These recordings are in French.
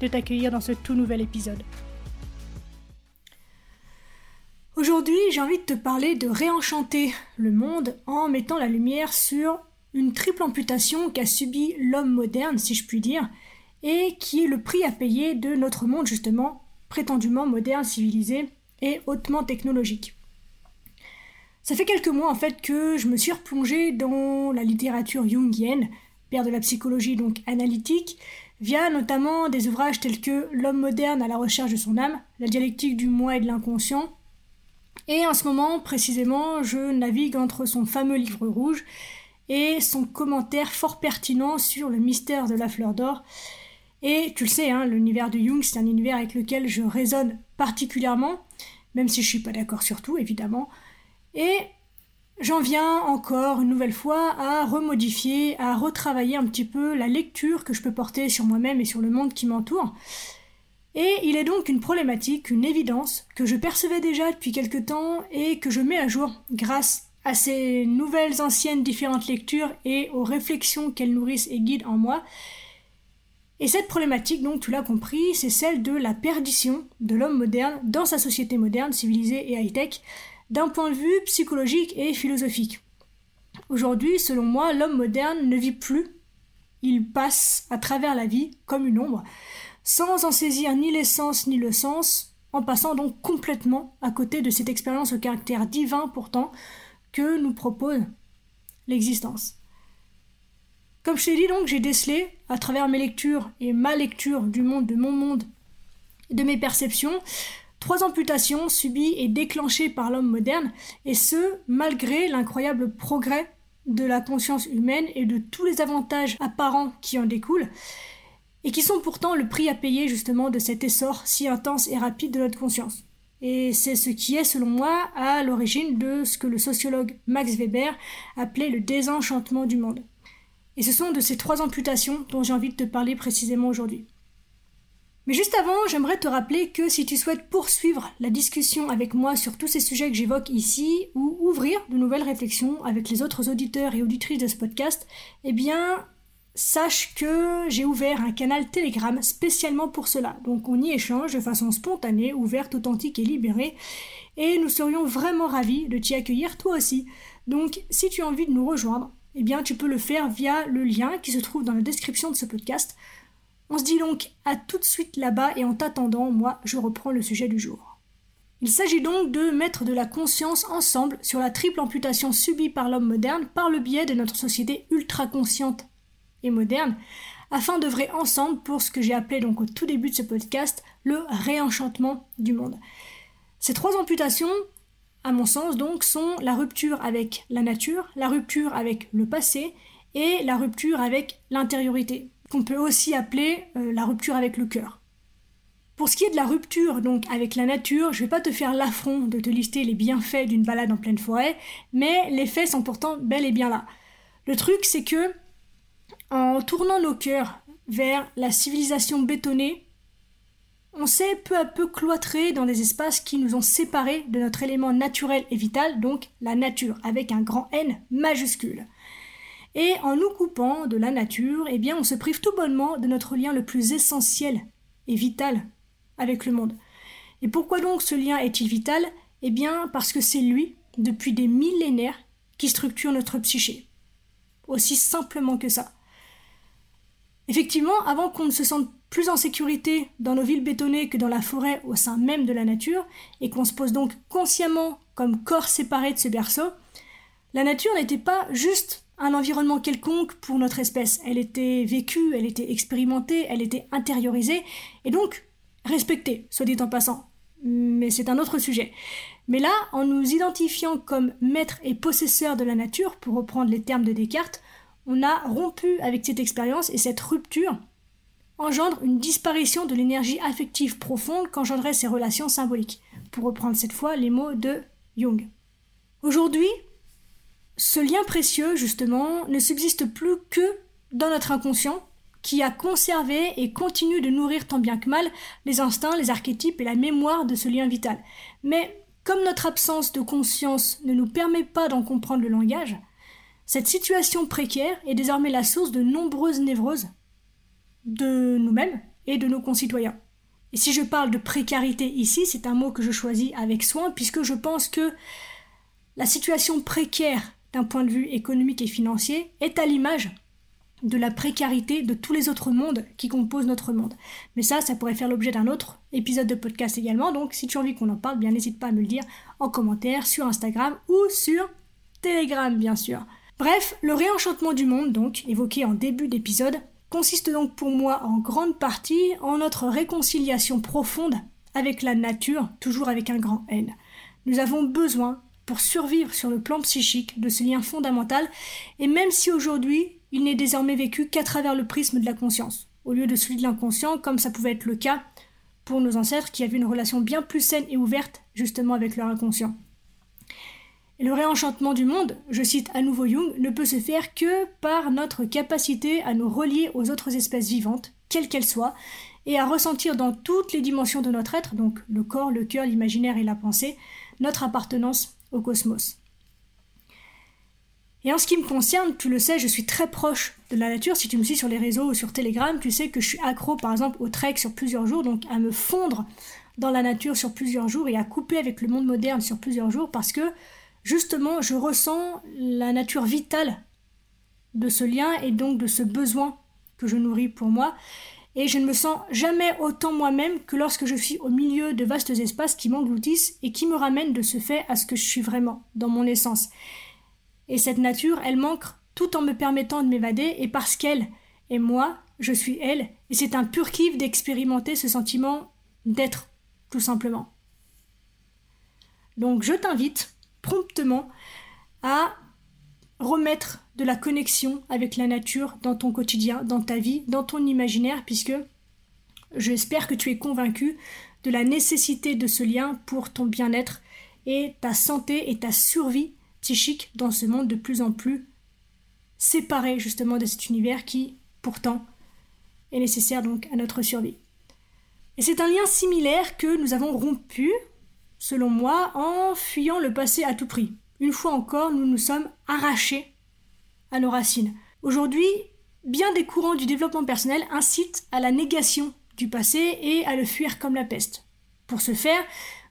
de t'accueillir dans ce tout nouvel épisode. Aujourd'hui, j'ai envie de te parler de réenchanter le monde en mettant la lumière sur une triple amputation qu'a subi l'homme moderne, si je puis dire, et qui est le prix à payer de notre monde justement prétendument moderne, civilisé et hautement technologique. Ça fait quelques mois en fait que je me suis replongée dans la littérature jungienne, père de la psychologie donc analytique, via notamment des ouvrages tels que L'homme moderne à la recherche de son âme, La dialectique du moi et de l'inconscient. Et en ce moment, précisément, je navigue entre son fameux livre rouge et son commentaire fort pertinent sur le mystère de la fleur d'or. Et tu le sais, hein, l'univers de Jung, c'est un univers avec lequel je résonne particulièrement, même si je suis pas d'accord sur tout, évidemment. Et J'en viens encore une nouvelle fois à remodifier, à retravailler un petit peu la lecture que je peux porter sur moi-même et sur le monde qui m'entoure. Et il est donc une problématique, une évidence, que je percevais déjà depuis quelque temps et que je mets à jour grâce à ces nouvelles, anciennes, différentes lectures et aux réflexions qu'elles nourrissent et guident en moi. Et cette problématique, donc tu l'as compris, c'est celle de la perdition de l'homme moderne dans sa société moderne, civilisée et high-tech, d'un point de vue psychologique et philosophique. Aujourd'hui, selon moi, l'homme moderne ne vit plus. Il passe à travers la vie comme une ombre, sans en saisir ni l'essence ni le sens, en passant donc complètement à côté de cette expérience au caractère divin pourtant que nous propose l'existence. Comme je t'ai dit donc, j'ai décelé, à travers mes lectures et ma lecture du monde, de mon monde, de mes perceptions, Trois amputations subies et déclenchées par l'homme moderne, et ce, malgré l'incroyable progrès de la conscience humaine et de tous les avantages apparents qui en découlent, et qui sont pourtant le prix à payer justement de cet essor si intense et rapide de notre conscience. Et c'est ce qui est, selon moi, à l'origine de ce que le sociologue Max Weber appelait le désenchantement du monde. Et ce sont de ces trois amputations dont j'ai envie de te parler précisément aujourd'hui. Mais juste avant, j'aimerais te rappeler que si tu souhaites poursuivre la discussion avec moi sur tous ces sujets que j'évoque ici, ou ouvrir de nouvelles réflexions avec les autres auditeurs et auditrices de ce podcast, eh bien, sache que j'ai ouvert un canal Telegram spécialement pour cela. Donc on y échange de façon spontanée, ouverte, authentique et libérée. Et nous serions vraiment ravis de t'y accueillir toi aussi. Donc si tu as envie de nous rejoindre, eh bien tu peux le faire via le lien qui se trouve dans la description de ce podcast. On se dit donc à tout de suite là-bas et en t'attendant, moi, je reprends le sujet du jour. Il s'agit donc de mettre de la conscience ensemble sur la triple amputation subie par l'homme moderne par le biais de notre société ultra consciente et moderne, afin d'œuvrer ensemble pour ce que j'ai appelé donc au tout début de ce podcast le réenchantement du monde. Ces trois amputations, à mon sens donc, sont la rupture avec la nature, la rupture avec le passé et la rupture avec l'intériorité, qu'on peut aussi appeler euh, la rupture avec le cœur. Pour ce qui est de la rupture donc avec la nature, je ne vais pas te faire l'affront de te lister les bienfaits d'une balade en pleine forêt, mais les faits sont pourtant bel et bien là. Le truc c'est que en tournant nos cœurs vers la civilisation bétonnée, on s'est peu à peu cloîtré dans des espaces qui nous ont séparés de notre élément naturel et vital, donc la nature, avec un grand N majuscule. Et en nous coupant de la nature, eh bien, on se prive tout bonnement de notre lien le plus essentiel et vital avec le monde. Et pourquoi donc ce lien est-il vital? Eh bien, parce que c'est lui, depuis des millénaires, qui structure notre psyché. Aussi simplement que ça. Effectivement, avant qu'on ne se sente plus en sécurité dans nos villes bétonnées que dans la forêt au sein même de la nature, et qu'on se pose donc consciemment comme corps séparé de ce berceau, la nature n'était pas juste un environnement quelconque pour notre espèce. Elle était vécue, elle était expérimentée, elle était intériorisée, et donc respectée, soit dit en passant. Mais c'est un autre sujet. Mais là, en nous identifiant comme maître et possesseur de la nature, pour reprendre les termes de Descartes, on a rompu avec cette expérience et cette rupture engendre une disparition de l'énergie affective profonde qu'engendraient ces relations symboliques, pour reprendre cette fois les mots de Jung. Aujourd'hui, ce lien précieux, justement, ne subsiste plus que dans notre inconscient, qui a conservé et continue de nourrir tant bien que mal les instincts, les archétypes et la mémoire de ce lien vital. Mais comme notre absence de conscience ne nous permet pas d'en comprendre le langage, cette situation précaire est désormais la source de nombreuses névroses de nous-mêmes et de nos concitoyens. Et si je parle de précarité ici, c'est un mot que je choisis avec soin puisque je pense que la situation précaire d'un point de vue économique et financier est à l'image de la précarité de tous les autres mondes qui composent notre monde. Mais ça, ça pourrait faire l'objet d'un autre épisode de podcast également, donc si tu as envie qu'on en parle, bien n'hésite pas à me le dire en commentaire sur Instagram ou sur Telegram, bien sûr. Bref, le réenchantement du monde, donc, évoqué en début d'épisode, consiste donc pour moi en grande partie en notre réconciliation profonde avec la nature, toujours avec un grand N. Nous avons besoin, pour survivre sur le plan psychique, de ce lien fondamental, et même si aujourd'hui il n'est désormais vécu qu'à travers le prisme de la conscience, au lieu de celui de l'inconscient, comme ça pouvait être le cas pour nos ancêtres qui avaient une relation bien plus saine et ouverte justement avec leur inconscient. Et le réenchantement du monde, je cite à nouveau Jung, ne peut se faire que par notre capacité à nous relier aux autres espèces vivantes, quelles qu'elles soient, et à ressentir dans toutes les dimensions de notre être, donc le corps, le cœur, l'imaginaire et la pensée, notre appartenance au cosmos. Et en ce qui me concerne, tu le sais, je suis très proche de la nature. Si tu me suis sur les réseaux ou sur Telegram, tu sais que je suis accro par exemple au trek sur plusieurs jours, donc à me fondre dans la nature sur plusieurs jours et à couper avec le monde moderne sur plusieurs jours parce que justement je ressens la nature vitale de ce lien et donc de ce besoin que je nourris pour moi. Et je ne me sens jamais autant moi-même que lorsque je suis au milieu de vastes espaces qui m'engloutissent et qui me ramènent de ce fait à ce que je suis vraiment, dans mon essence. Et cette nature, elle manque tout en me permettant de m'évader, et parce qu'elle est moi, je suis elle, et c'est un pur kiff d'expérimenter ce sentiment d'être, tout simplement. Donc je t'invite promptement à remettre de la connexion avec la nature dans ton quotidien, dans ta vie, dans ton imaginaire, puisque j'espère que tu es convaincu de la nécessité de ce lien pour ton bien-être et ta santé et ta survie psychique dans ce monde de plus en plus séparé justement de cet univers qui, pourtant, est nécessaire donc à notre survie. Et c'est un lien similaire que nous avons rompu, selon moi, en fuyant le passé à tout prix. Une fois encore, nous nous sommes arrachés à nos racines. Aujourd'hui, bien des courants du développement personnel incitent à la négation du passé et à le fuir comme la peste. Pour ce faire,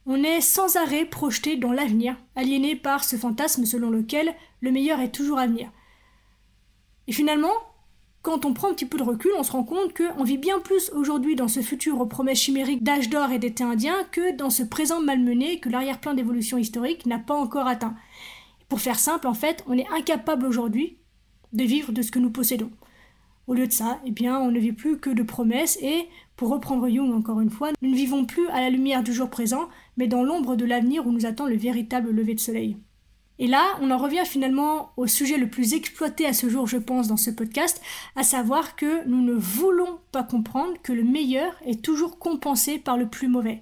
on est sans arrêt projeté dans l'avenir, aliéné par ce fantasme selon lequel le meilleur est toujours à venir. Et finalement, quand on prend un petit peu de recul, on se rend compte qu'on vit bien plus aujourd'hui dans ce futur aux promesses chimériques d'âge d'or et d'été indien que dans ce présent malmené que l'arrière-plan d'évolution historique n'a pas encore atteint. Pour faire simple, en fait, on est incapable aujourd'hui de vivre de ce que nous possédons. Au lieu de ça, eh bien, on ne vit plus que de promesses et, pour reprendre Jung encore une fois, nous ne vivons plus à la lumière du jour présent, mais dans l'ombre de l'avenir où nous attend le véritable lever de soleil. Et là, on en revient finalement au sujet le plus exploité à ce jour, je pense, dans ce podcast, à savoir que nous ne voulons pas comprendre que le meilleur est toujours compensé par le plus mauvais.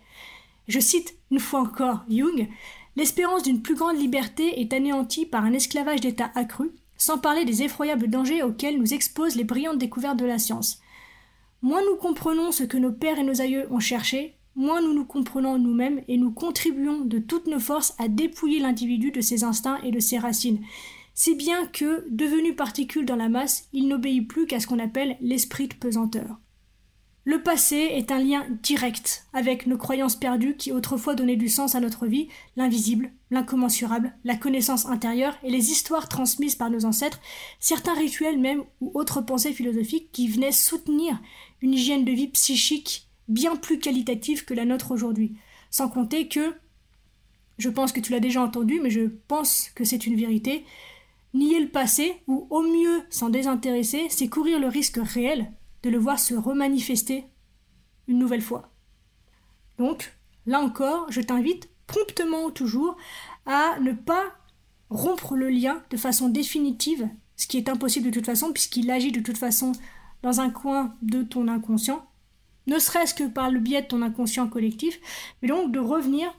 Je cite une fois encore Jung, L'espérance d'une plus grande liberté est anéantie par un esclavage d'État accru, sans parler des effroyables dangers auxquels nous exposent les brillantes découvertes de la science. Moins nous comprenons ce que nos pères et nos aïeux ont cherché, moins nous nous comprenons nous-mêmes et nous contribuons de toutes nos forces à dépouiller l'individu de ses instincts et de ses racines, si bien que, devenu particule dans la masse, il n'obéit plus qu'à ce qu'on appelle l'esprit de pesanteur. Le passé est un lien direct avec nos croyances perdues qui autrefois donnaient du sens à notre vie, l'invisible, l'incommensurable, la connaissance intérieure et les histoires transmises par nos ancêtres, certains rituels même ou autres pensées philosophiques qui venaient soutenir une hygiène de vie psychique bien plus qualitative que la nôtre aujourd'hui. Sans compter que, je pense que tu l'as déjà entendu, mais je pense que c'est une vérité, nier le passé, ou au mieux s'en désintéresser, c'est courir le risque réel de le voir se remanifester une nouvelle fois. Donc, là encore, je t'invite promptement toujours à ne pas rompre le lien de façon définitive, ce qui est impossible de toute façon puisqu'il agit de toute façon dans un coin de ton inconscient, ne serait-ce que par le biais de ton inconscient collectif, mais donc de revenir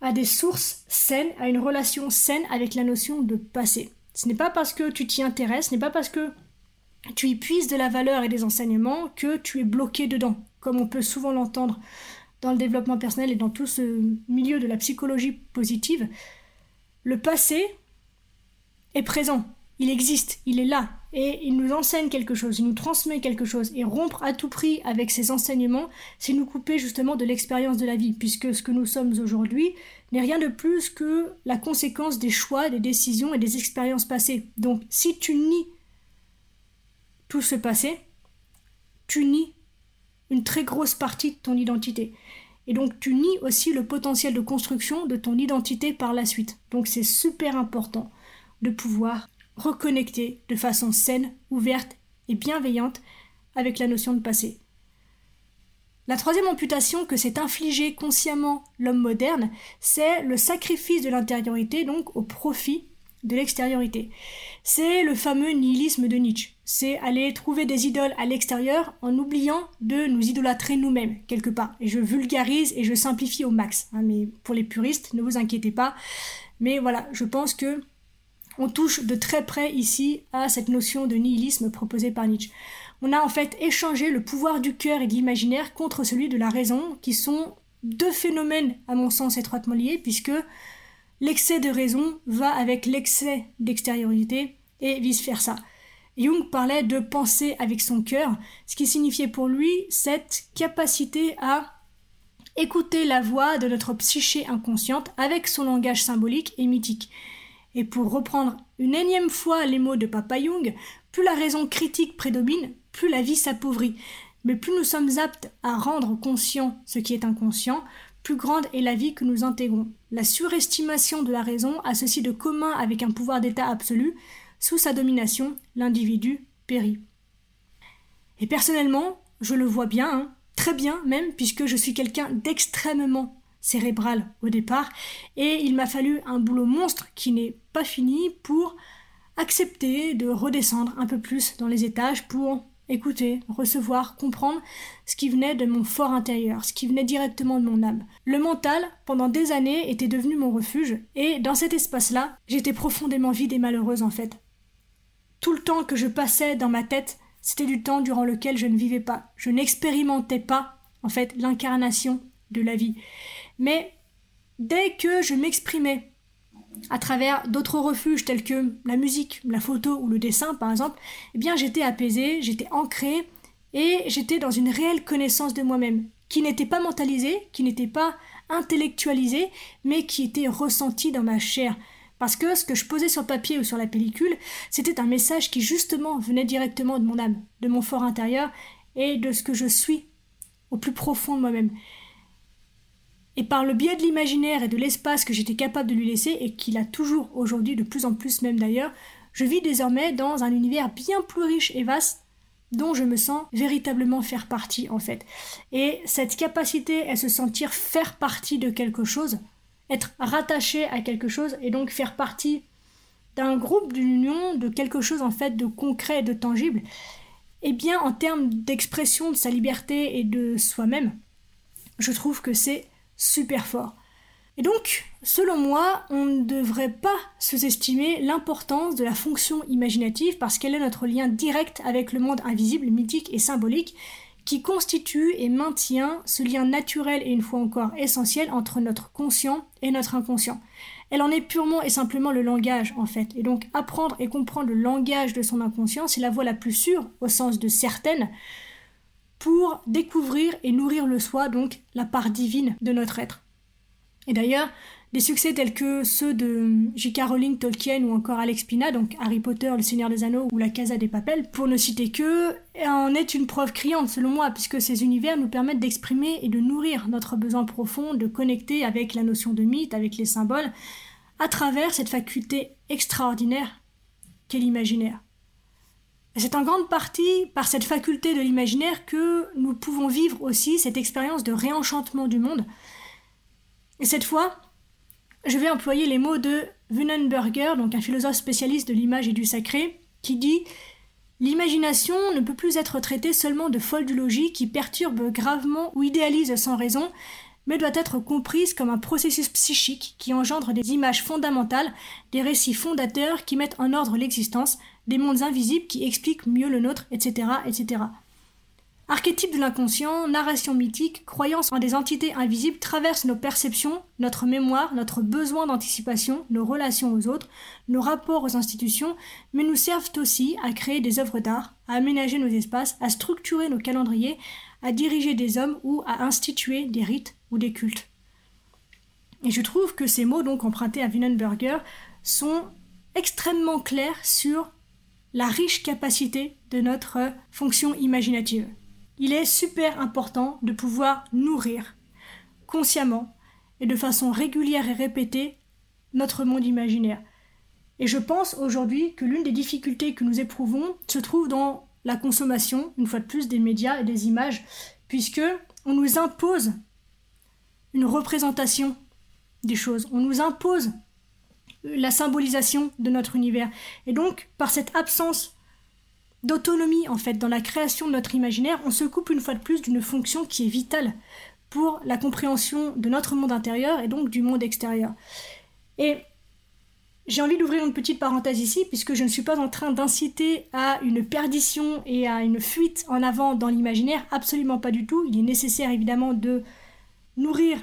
à des sources saines, à une relation saine avec la notion de passé. Ce n'est pas parce que tu t'y intéresses, ce n'est pas parce que tu y puises de la valeur et des enseignements que tu es bloqué dedans, comme on peut souvent l'entendre dans le développement personnel et dans tout ce milieu de la psychologie positive. Le passé est présent, il existe, il est là, et il nous enseigne quelque chose, il nous transmet quelque chose, et rompre à tout prix avec ces enseignements, c'est nous couper justement de l'expérience de la vie, puisque ce que nous sommes aujourd'hui n'est rien de plus que la conséquence des choix, des décisions et des expériences passées. Donc si tu nies tout ce passé, tu nies une très grosse partie de ton identité. Et donc tu nies aussi le potentiel de construction de ton identité par la suite. Donc c'est super important de pouvoir reconnecter de façon saine, ouverte et bienveillante avec la notion de passé. La troisième amputation que s'est infligée consciemment l'homme moderne, c'est le sacrifice de l'intériorité, donc au profit de l'extériorité. C'est le fameux nihilisme de Nietzsche. C'est aller trouver des idoles à l'extérieur en oubliant de nous idolâtrer nous-mêmes, quelque part. Et je vulgarise et je simplifie au max. Hein, mais pour les puristes, ne vous inquiétez pas. Mais voilà, je pense que on touche de très près ici à cette notion de nihilisme proposée par Nietzsche. On a en fait échangé le pouvoir du cœur et de l'imaginaire contre celui de la raison, qui sont deux phénomènes à mon sens étroitement liés, puisque l'excès de raison va avec l'excès d'extériorité et vice-versa. Jung parlait de penser avec son cœur, ce qui signifiait pour lui cette capacité à écouter la voix de notre psyché inconsciente avec son langage symbolique et mythique. Et pour reprendre une énième fois les mots de Papa Jung, plus la raison critique prédomine, plus la vie s'appauvrit. Mais plus nous sommes aptes à rendre conscient ce qui est inconscient, plus grande est la vie que nous intégrons. La surestimation de la raison a ceci de commun avec un pouvoir d'État absolu. Sous sa domination, l'individu périt. Et personnellement, je le vois bien, hein, très bien même, puisque je suis quelqu'un d'extrêmement cérébral au départ, et il m'a fallu un boulot monstre qui n'est pas fini pour accepter de redescendre un peu plus dans les étages pour écouter, recevoir, comprendre ce qui venait de mon fort intérieur, ce qui venait directement de mon âme. Le mental, pendant des années, était devenu mon refuge, et dans cet espace-là, j'étais profondément vide et malheureuse en fait. Tout le temps que je passais dans ma tête, c'était du temps durant lequel je ne vivais pas, je n'expérimentais pas, en fait, l'incarnation de la vie. Mais dès que je m'exprimais à travers d'autres refuges tels que la musique, la photo ou le dessin par exemple, eh bien j'étais apaisée, j'étais ancrée et j'étais dans une réelle connaissance de moi-même, qui n'était pas mentalisée, qui n'était pas intellectualisée, mais qui était ressentie dans ma chair. Parce que ce que je posais sur papier ou sur la pellicule, c'était un message qui justement venait directement de mon âme, de mon fort intérieur et de ce que je suis au plus profond de moi-même et par le biais de l'imaginaire et de l'espace que j'étais capable de lui laisser, et qu'il a toujours aujourd'hui, de plus en plus même d'ailleurs, je vis désormais dans un univers bien plus riche et vaste dont je me sens véritablement faire partie en fait. Et cette capacité à se sentir faire partie de quelque chose, être rattaché à quelque chose et donc faire partie d'un groupe, d'une union, de quelque chose en fait de concret et de tangible, eh bien en termes d'expression de sa liberté et de soi-même, je trouve que c'est super fort. Et donc, selon moi, on ne devrait pas sous-estimer l'importance de la fonction imaginative parce qu'elle est notre lien direct avec le monde invisible, mythique et symbolique qui constitue et maintient ce lien naturel et une fois encore essentiel entre notre conscient et notre inconscient. Elle en est purement et simplement le langage en fait. Et donc apprendre et comprendre le langage de son inconscient, c'est la voie la plus sûre au sens de certaines pour découvrir et nourrir le soi, donc la part divine de notre être. Et d'ailleurs, des succès tels que ceux de J.K. Rowling, Tolkien ou encore Alex Pina, donc Harry Potter, Le Seigneur des Anneaux ou La Casa des Papels, pour ne citer que, en est une preuve criante selon moi, puisque ces univers nous permettent d'exprimer et de nourrir notre besoin profond de connecter avec la notion de mythe, avec les symboles, à travers cette faculté extraordinaire qu'est l'imaginaire. C'est en grande partie par cette faculté de l'imaginaire que nous pouvons vivre aussi cette expérience de réenchantement du monde. Et cette fois, je vais employer les mots de Wunenberger, donc un philosophe spécialiste de l'image et du sacré, qui dit L'imagination ne peut plus être traitée seulement de folle du logis qui perturbe gravement ou idéalise sans raison, mais doit être comprise comme un processus psychique qui engendre des images fondamentales, des récits fondateurs qui mettent en ordre l'existence, des mondes invisibles qui expliquent mieux le nôtre, etc., etc. Archétype de l'inconscient, narration mythique, croyance en des entités invisibles traversent nos perceptions, notre mémoire, notre besoin d'anticipation, nos relations aux autres, nos rapports aux institutions, mais nous servent aussi à créer des œuvres d'art, à aménager nos espaces, à structurer nos calendriers, à diriger des hommes ou à instituer des rites ou des cultes. Et je trouve que ces mots, donc empruntés à Wienerberger, sont extrêmement clairs sur la riche capacité de notre fonction imaginative il est super important de pouvoir nourrir consciemment et de façon régulière et répétée notre monde imaginaire. Et je pense aujourd'hui que l'une des difficultés que nous éprouvons se trouve dans la consommation, une fois de plus, des médias et des images, puisque on nous impose une représentation des choses, on nous impose la symbolisation de notre univers. Et donc, par cette absence d'autonomie en fait dans la création de notre imaginaire, on se coupe une fois de plus d'une fonction qui est vitale pour la compréhension de notre monde intérieur et donc du monde extérieur. Et j'ai envie d'ouvrir une petite parenthèse ici, puisque je ne suis pas en train d'inciter à une perdition et à une fuite en avant dans l'imaginaire, absolument pas du tout. Il est nécessaire évidemment de nourrir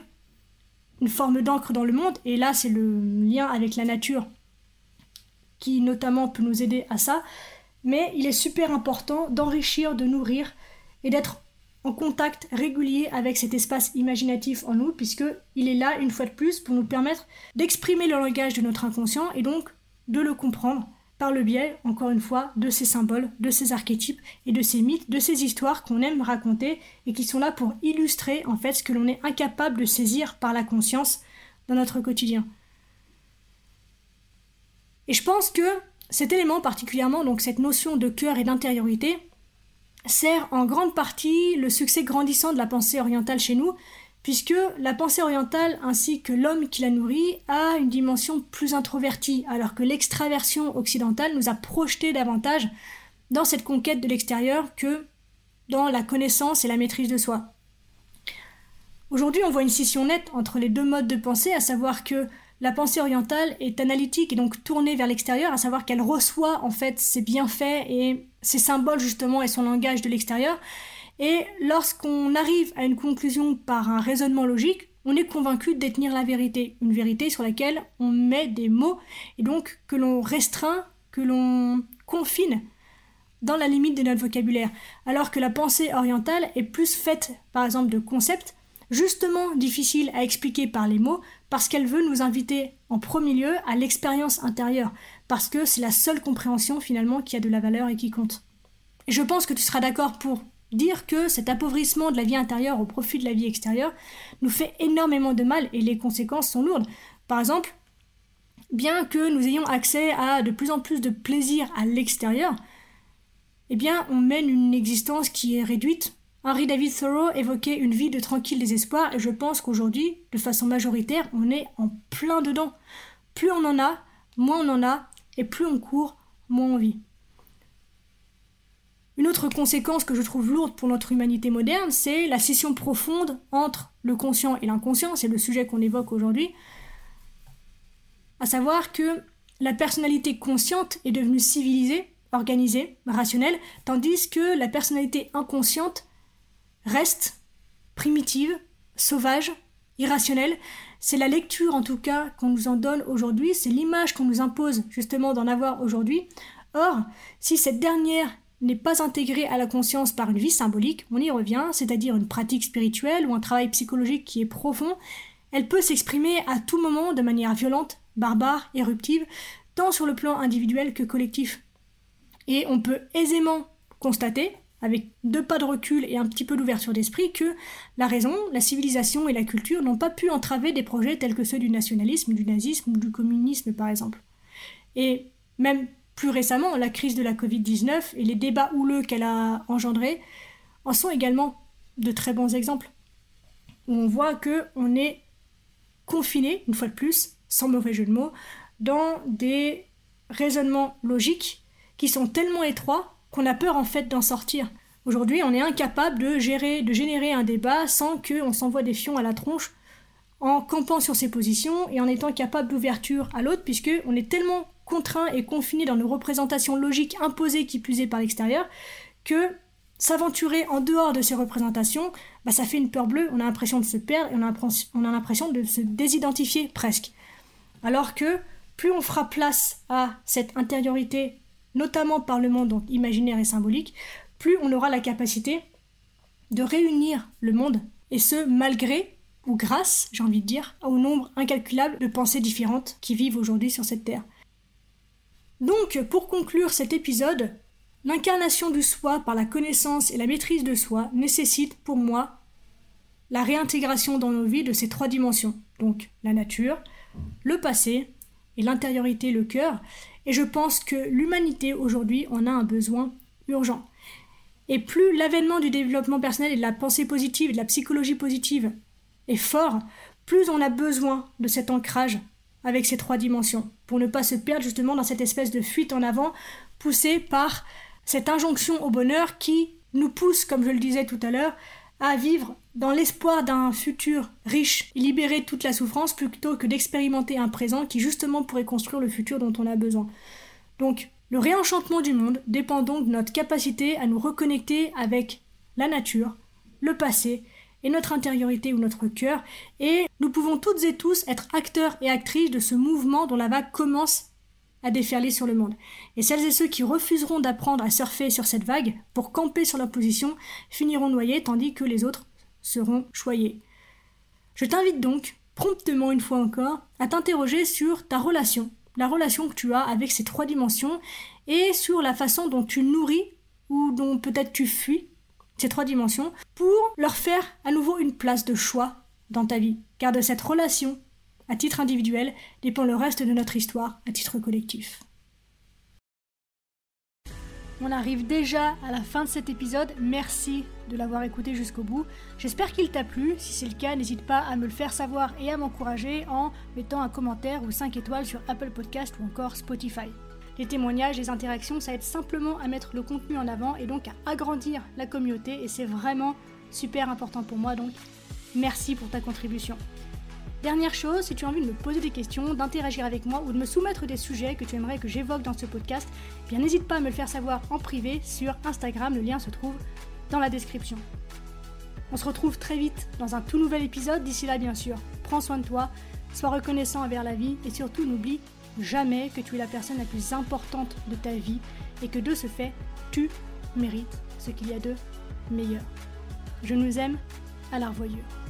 une forme d'encre dans le monde, et là c'est le lien avec la nature qui notamment peut nous aider à ça. Mais il est super important d'enrichir, de nourrir et d'être en contact régulier avec cet espace imaginatif en nous, puisque il est là une fois de plus pour nous permettre d'exprimer le langage de notre inconscient et donc de le comprendre par le biais, encore une fois, de ces symboles, de ces archétypes et de ces mythes, de ces histoires qu'on aime raconter et qui sont là pour illustrer en fait ce que l'on est incapable de saisir par la conscience dans notre quotidien. Et je pense que cet élément particulièrement, donc cette notion de cœur et d'intériorité, sert en grande partie le succès grandissant de la pensée orientale chez nous, puisque la pensée orientale ainsi que l'homme qui la nourrit a une dimension plus introvertie, alors que l'extraversion occidentale nous a projeté davantage dans cette conquête de l'extérieur que dans la connaissance et la maîtrise de soi. Aujourd'hui, on voit une scission nette entre les deux modes de pensée, à savoir que la pensée orientale est analytique et donc tournée vers l'extérieur, à savoir qu'elle reçoit en fait ses bienfaits et ses symboles justement et son langage de l'extérieur. Et lorsqu'on arrive à une conclusion par un raisonnement logique, on est convaincu de détenir la vérité, une vérité sur laquelle on met des mots et donc que l'on restreint, que l'on confine dans la limite de notre vocabulaire. Alors que la pensée orientale est plus faite par exemple de concepts justement difficiles à expliquer par les mots, parce qu'elle veut nous inviter en premier lieu à l'expérience intérieure, parce que c'est la seule compréhension finalement qui a de la valeur et qui compte. Et je pense que tu seras d'accord pour dire que cet appauvrissement de la vie intérieure au profit de la vie extérieure nous fait énormément de mal et les conséquences sont lourdes. Par exemple, bien que nous ayons accès à de plus en plus de plaisir à l'extérieur, eh bien on mène une existence qui est réduite Henry David Thoreau évoquait une vie de tranquille désespoir et je pense qu'aujourd'hui, de façon majoritaire, on est en plein dedans. Plus on en a, moins on en a, et plus on court, moins on vit. Une autre conséquence que je trouve lourde pour notre humanité moderne, c'est la scission profonde entre le conscient et l'inconscient, c'est le sujet qu'on évoque aujourd'hui, à savoir que la personnalité consciente est devenue civilisée, organisée, rationnelle, tandis que la personnalité inconsciente reste primitive, sauvage, irrationnelle. C'est la lecture en tout cas qu'on nous en donne aujourd'hui, c'est l'image qu'on nous impose justement d'en avoir aujourd'hui. Or, si cette dernière n'est pas intégrée à la conscience par une vie symbolique, on y revient, c'est-à-dire une pratique spirituelle ou un travail psychologique qui est profond, elle peut s'exprimer à tout moment de manière violente, barbare, éruptive, tant sur le plan individuel que collectif. Et on peut aisément constater, avec deux pas de recul et un petit peu d'ouverture d'esprit, que la raison, la civilisation et la culture n'ont pas pu entraver des projets tels que ceux du nationalisme, du nazisme ou du communisme par exemple. Et même plus récemment, la crise de la Covid-19 et les débats houleux qu'elle a engendrés en sont également de très bons exemples. Où on voit que on est confiné, une fois de plus, sans mauvais jeu de mots, dans des raisonnements logiques qui sont tellement étroits qu'on a peur en fait d'en sortir. Aujourd'hui, on est incapable de gérer, de générer un débat sans qu'on s'envoie des fions à la tronche en campant sur ses positions et en étant capable d'ouverture à l'autre, puisque on est tellement contraint et confiné dans nos représentations logiques imposées qui puisaient par l'extérieur que s'aventurer en dehors de ces représentations, bah, ça fait une peur bleue, on a l'impression de se perdre et on a l'impression de se désidentifier presque. Alors que plus on fera place à cette intériorité, notamment par le monde imaginaire et symbolique, plus on aura la capacité de réunir le monde, et ce malgré ou grâce, j'ai envie de dire, au nombre incalculable de pensées différentes qui vivent aujourd'hui sur cette terre. Donc, pour conclure cet épisode, l'incarnation du soi par la connaissance et la maîtrise de soi nécessite pour moi la réintégration dans nos vies de ces trois dimensions, donc la nature, le passé et l'intériorité, le cœur, et je pense que l'humanité aujourd'hui en a un besoin urgent. Et plus l'avènement du développement personnel et de la pensée positive de la psychologie positive est fort, plus on a besoin de cet ancrage avec ces trois dimensions, pour ne pas se perdre justement dans cette espèce de fuite en avant poussée par cette injonction au bonheur qui nous pousse, comme je le disais tout à l'heure, à vivre dans l'espoir d'un futur riche libéré de toute la souffrance plutôt que d'expérimenter un présent qui justement pourrait construire le futur dont on a besoin. Donc, le réenchantement du monde dépend donc de notre capacité à nous reconnecter avec la nature, le passé et notre intériorité ou notre cœur, et nous pouvons toutes et tous être acteurs et actrices de ce mouvement dont la vague commence à déferler sur le monde. Et celles et ceux qui refuseront d'apprendre à surfer sur cette vague pour camper sur leur position finiront noyés tandis que les autres seront choyés. Je t'invite donc, promptement une fois encore, à t'interroger sur ta relation, la relation que tu as avec ces trois dimensions et sur la façon dont tu nourris ou dont peut-être tu fuis ces trois dimensions, pour leur faire à nouveau une place de choix dans ta vie. Car de cette relation, à titre individuel, dépend le reste de notre histoire à titre collectif. On arrive déjà à la fin de cet épisode. Merci de l'avoir écouté jusqu'au bout. J'espère qu'il t'a plu. Si c'est le cas, n'hésite pas à me le faire savoir et à m'encourager en mettant un commentaire ou 5 étoiles sur Apple Podcast ou encore Spotify. Les témoignages, les interactions, ça aide simplement à mettre le contenu en avant et donc à agrandir la communauté et c'est vraiment super important pour moi donc merci pour ta contribution. Dernière chose, si tu as envie de me poser des questions, d'interagir avec moi ou de me soumettre des sujets que tu aimerais que j'évoque dans ce podcast, eh bien n'hésite pas à me le faire savoir en privé sur Instagram, le lien se trouve dans la description. On se retrouve très vite dans un tout nouvel épisode, d'ici là bien sûr, prends soin de toi, sois reconnaissant envers la vie et surtout n'oublie jamais que tu es la personne la plus importante de ta vie et que de ce fait, tu mérites ce qu'il y a de meilleur. Je nous aime, à la revoyure.